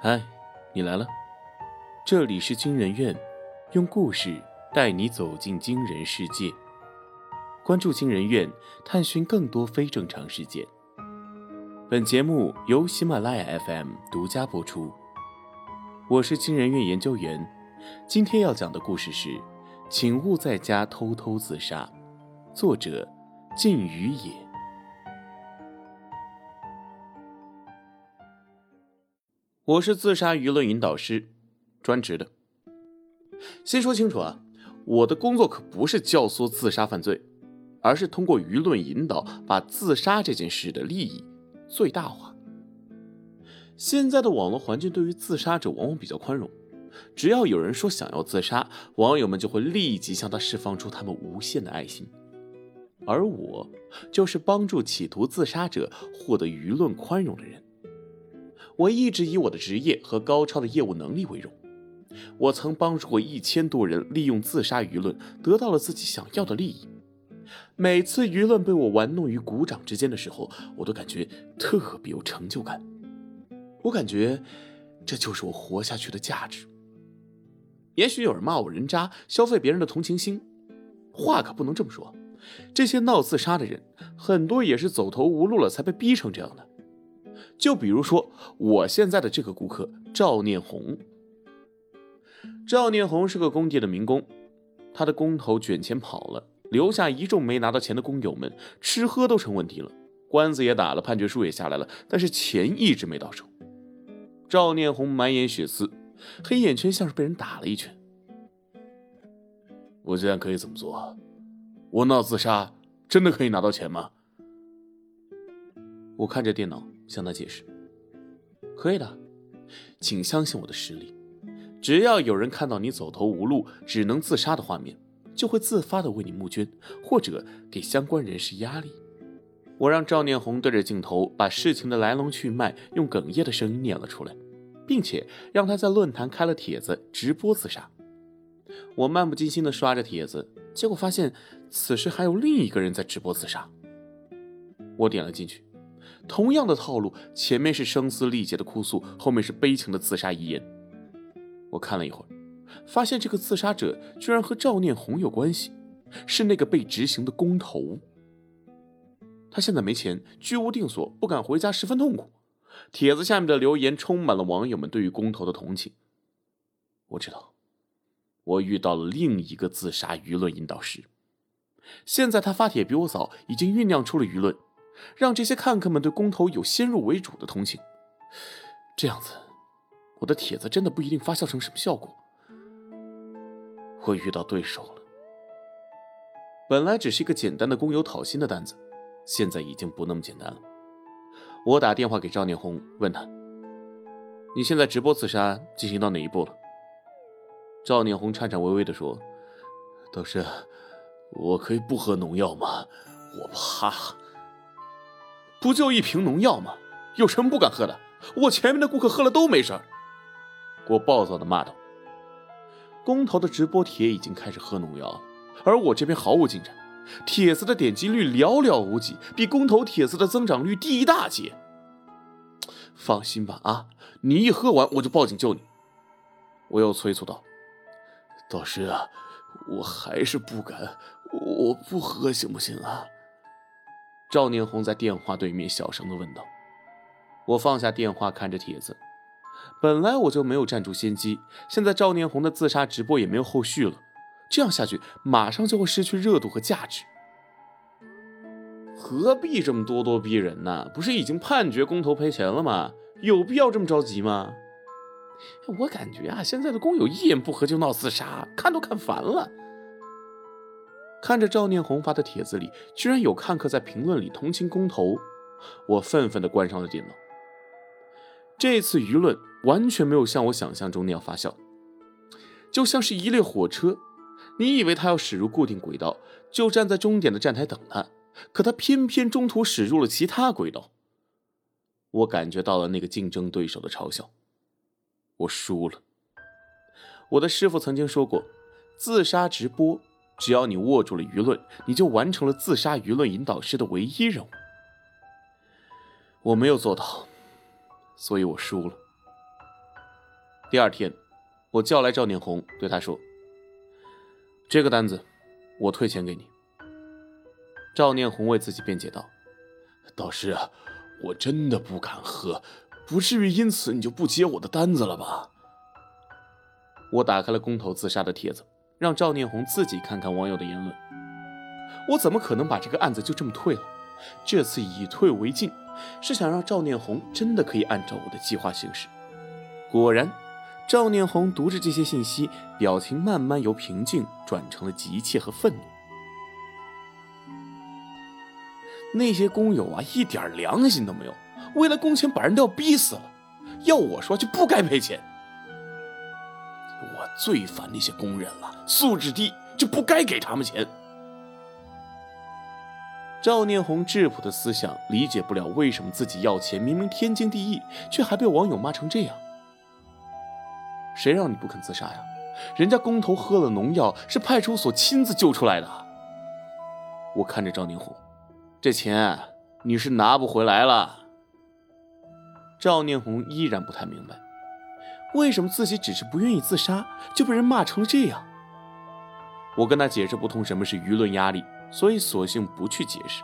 嗨，你来了。这里是惊人院，用故事带你走进惊人世界。关注惊人院，探寻更多非正常事件。本节目由喜马拉雅 FM 独家播出。我是惊人院研究员，今天要讲的故事是：请勿在家偷偷自杀。作者：晋于野。我是自杀舆论引导师，专职的。先说清楚啊，我的工作可不是教唆自杀犯罪，而是通过舆论引导，把自杀这件事的利益最大化。现在的网络环境对于自杀者往往比较宽容，只要有人说想要自杀，网友们就会立即向他释放出他们无限的爱心。而我就是帮助企图自杀者获得舆论宽容的人。我一直以我的职业和高超的业务能力为荣。我曾帮助过一千多人利用自杀舆论得到了自己想要的利益。每次舆论被我玩弄于股掌之间的时候，我都感觉特别有成就感。我感觉这就是我活下去的价值。也许有人骂我人渣，消费别人的同情心，话可不能这么说。这些闹自杀的人，很多也是走投无路了才被逼成这样的。就比如说我现在的这个顾客赵念红。赵念红是个工地的民工，他的工头卷钱跑了，留下一众没拿到钱的工友们，吃喝都成问题了，官司也打了，判决书也下来了，但是钱一直没到手。赵念红满眼血丝，黑眼圈像是被人打了一拳。我现在可以怎么做？我闹自杀真的可以拿到钱吗？我看着电脑。向他解释，可以的，请相信我的实力。只要有人看到你走投无路、只能自杀的画面，就会自发的为你募捐，或者给相关人士压力。我让赵念红对着镜头把事情的来龙去脉用哽咽的声音念了出来，并且让他在论坛开了帖子直播自杀。我漫不经心的刷着帖子，结果发现此时还有另一个人在直播自杀。我点了进去。同样的套路，前面是声嘶力竭的哭诉，后面是悲情的自杀遗言。我看了一会儿，发现这个自杀者居然和赵念红有关系，是那个被执行的工头。他现在没钱，居无定所，不敢回家，十分痛苦。帖子下面的留言充满了网友们对于工头的同情。我知道，我遇到了另一个自杀舆论引导师。现在他发帖比我早，已经酝酿出了舆论。让这些看客们对工头有先入为主的同情，这样子，我的帖子真的不一定发酵成什么效果。我遇到对手了。本来只是一个简单的工友讨薪的单子，现在已经不那么简单了。我打电话给赵念红，问他：“你现在直播自杀进行到哪一步了？”赵念红颤颤巍巍地说：“导师，我可以不喝农药吗？我怕。”不就一瓶农药吗？有什么不敢喝的？我前面的顾客喝了都没事儿。我暴躁的骂道：“工头的直播帖已经开始喝农药了，而我这边毫无进展，帖子的点击率寥寥无几，比工头帖子的增长率低一大截。放心吧，啊，你一喝完我就报警救你。”我又催促道：“导师啊，我还是不敢，我不喝行不行啊？”赵念红在电话对面小声的问道：“我放下电话，看着帖子。本来我就没有占住先机，现在赵念红的自杀直播也没有后续了，这样下去马上就会失去热度和价值。何必这么咄咄逼人呢？不是已经判决工头赔钱了吗？有必要这么着急吗？我感觉啊，现在的工友一言不合就闹自杀，看都看烦了。”看着赵念红发的帖子里，居然有看客在评论里同情公投，我愤愤地关上了电脑。这次舆论完全没有像我想象中那样发酵，就像是一列火车，你以为它要驶入固定轨道，就站在终点的站台等它，可它偏偏中途驶入了其他轨道。我感觉到了那个竞争对手的嘲笑，我输了。我的师傅曾经说过，自杀直播。只要你握住了舆论，你就完成了自杀舆论引导师的唯一任务。我没有做到，所以我输了。第二天，我叫来赵念红，对他说：“这个单子，我退钱给你。”赵念红为自己辩解道：“导师，我真的不敢喝，不至于因此你就不接我的单子了吧？”我打开了工头自杀的帖子，让赵念红自己看看网友的言论。我怎么可能把这个案子就这么退了？这次以退为进，是想让赵念红真的可以按照我的计划行事。果然，赵念红读着这些信息，表情慢慢由平静转成了急切和愤怒。那些工友啊，一点良心都没有，为了工钱把人都要逼死了，要我说就不该赔钱。最烦那些工人了，素质低就不该给他们钱。赵念红质朴的思想理解不了，为什么自己要钱明明天经地义，却还被网友骂成这样？谁让你不肯自杀呀？人家工头喝了农药，是派出所亲自救出来的。我看着赵念红，这钱你是拿不回来了。赵念红依然不太明白，为什么自己只是不愿意自杀，就被人骂成了这样。我跟他解释不通什么是舆论压力。所以，索性不去解释。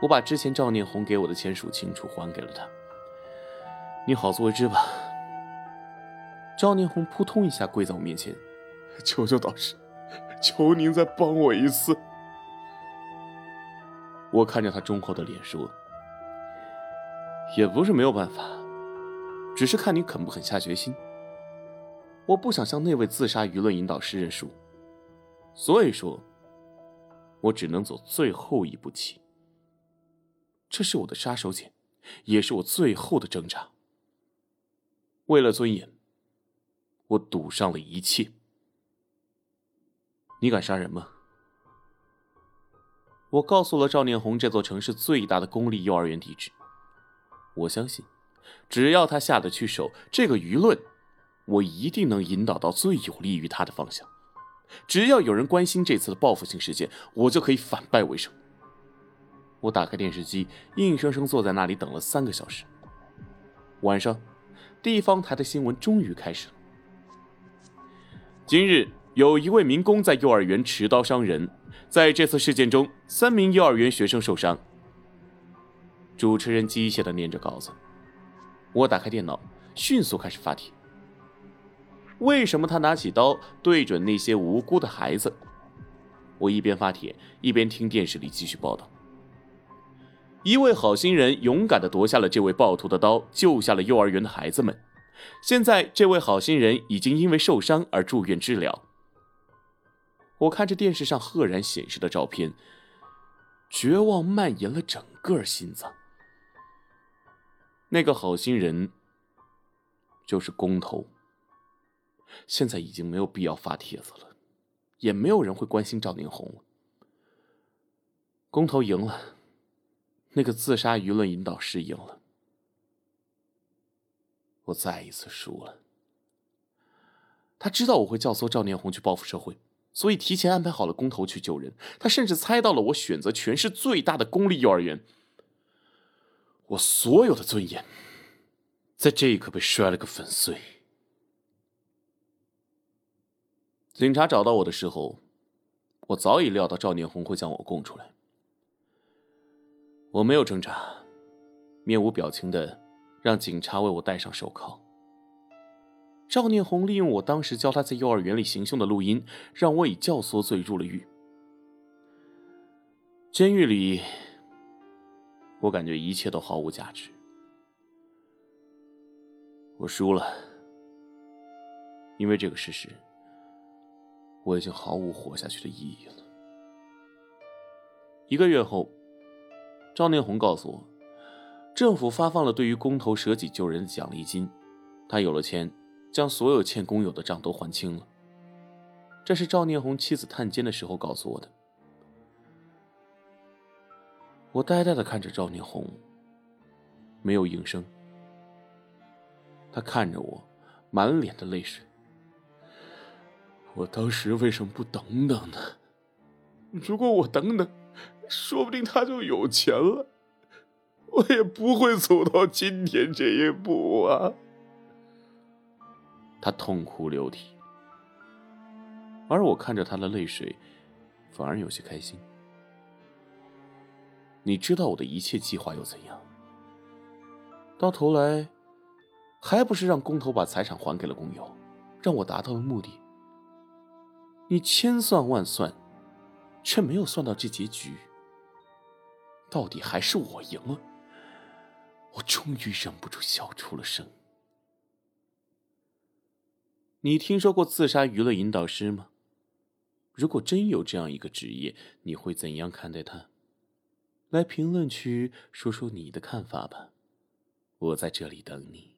我把之前赵念红给我的钱数清楚，还给了他。你好自为之吧。赵念红扑通一下跪在我面前，求求导师，求您再帮我一次。我看着他忠厚的脸说：“也不是没有办法，只是看你肯不肯下决心。我不想向那位自杀舆论引导师认输，所以说。”我只能走最后一步棋，这是我的杀手锏，也是我最后的挣扎。为了尊严，我赌上了一切。你敢杀人吗？我告诉了赵念红这座城市最大的公立幼儿园地址。我相信，只要他下得去手，这个舆论，我一定能引导到最有利于他的方向。只要有人关心这次的报复性事件，我就可以反败为胜。我打开电视机，硬生生坐在那里等了三个小时。晚上，地方台的新闻终于开始了。今日有一位民工在幼儿园持刀伤人，在这次事件中，三名幼儿园学生受伤。主持人机械的念着稿子，我打开电脑，迅速开始发帖。为什么他拿起刀对准那些无辜的孩子？我一边发帖，一边听电视里继续报道。一位好心人勇敢地夺下了这位暴徒的刀，救下了幼儿园的孩子们。现在，这位好心人已经因为受伤而住院治疗。我看着电视上赫然显示的照片，绝望蔓延了整个心脏。那个好心人就是工头。现在已经没有必要发帖子了，也没有人会关心赵宁红了。工头赢了，那个自杀舆论引导师赢了，我再一次输了。他知道我会教唆赵念红去报复社会，所以提前安排好了工头去救人。他甚至猜到了我选择全市最大的公立幼儿园。我所有的尊严，在这一刻被摔了个粉碎。警察找到我的时候，我早已料到赵念红会将我供出来。我没有挣扎，面无表情的让警察为我戴上手铐。赵念红利用我当时教他在幼儿园里行凶的录音，让我以教唆罪入了狱。监狱里，我感觉一切都毫无价值。我输了，因为这个事实。我已经毫无活下去的意义了。一个月后，赵念红告诉我，政府发放了对于工头舍己救人的奖励金，他有了钱，将所有欠工友的账都还清了。这是赵念红妻子探监的时候告诉我的。我呆呆的看着赵念红，没有应声。他看着我，满脸的泪水。我当时为什么不等等呢？如果我等等，说不定他就有钱了，我也不会走到今天这一步啊！他痛哭流涕，而我看着他的泪水，反而有些开心。你知道我的一切计划又怎样？到头来，还不是让工头把财产还给了工友，让我达到了目的。你千算万算，却没有算到这结局。到底还是我赢了。我终于忍不住笑出了声。你听说过自杀娱乐引导师吗？如果真有这样一个职业，你会怎样看待他？来评论区说说你的看法吧，我在这里等你。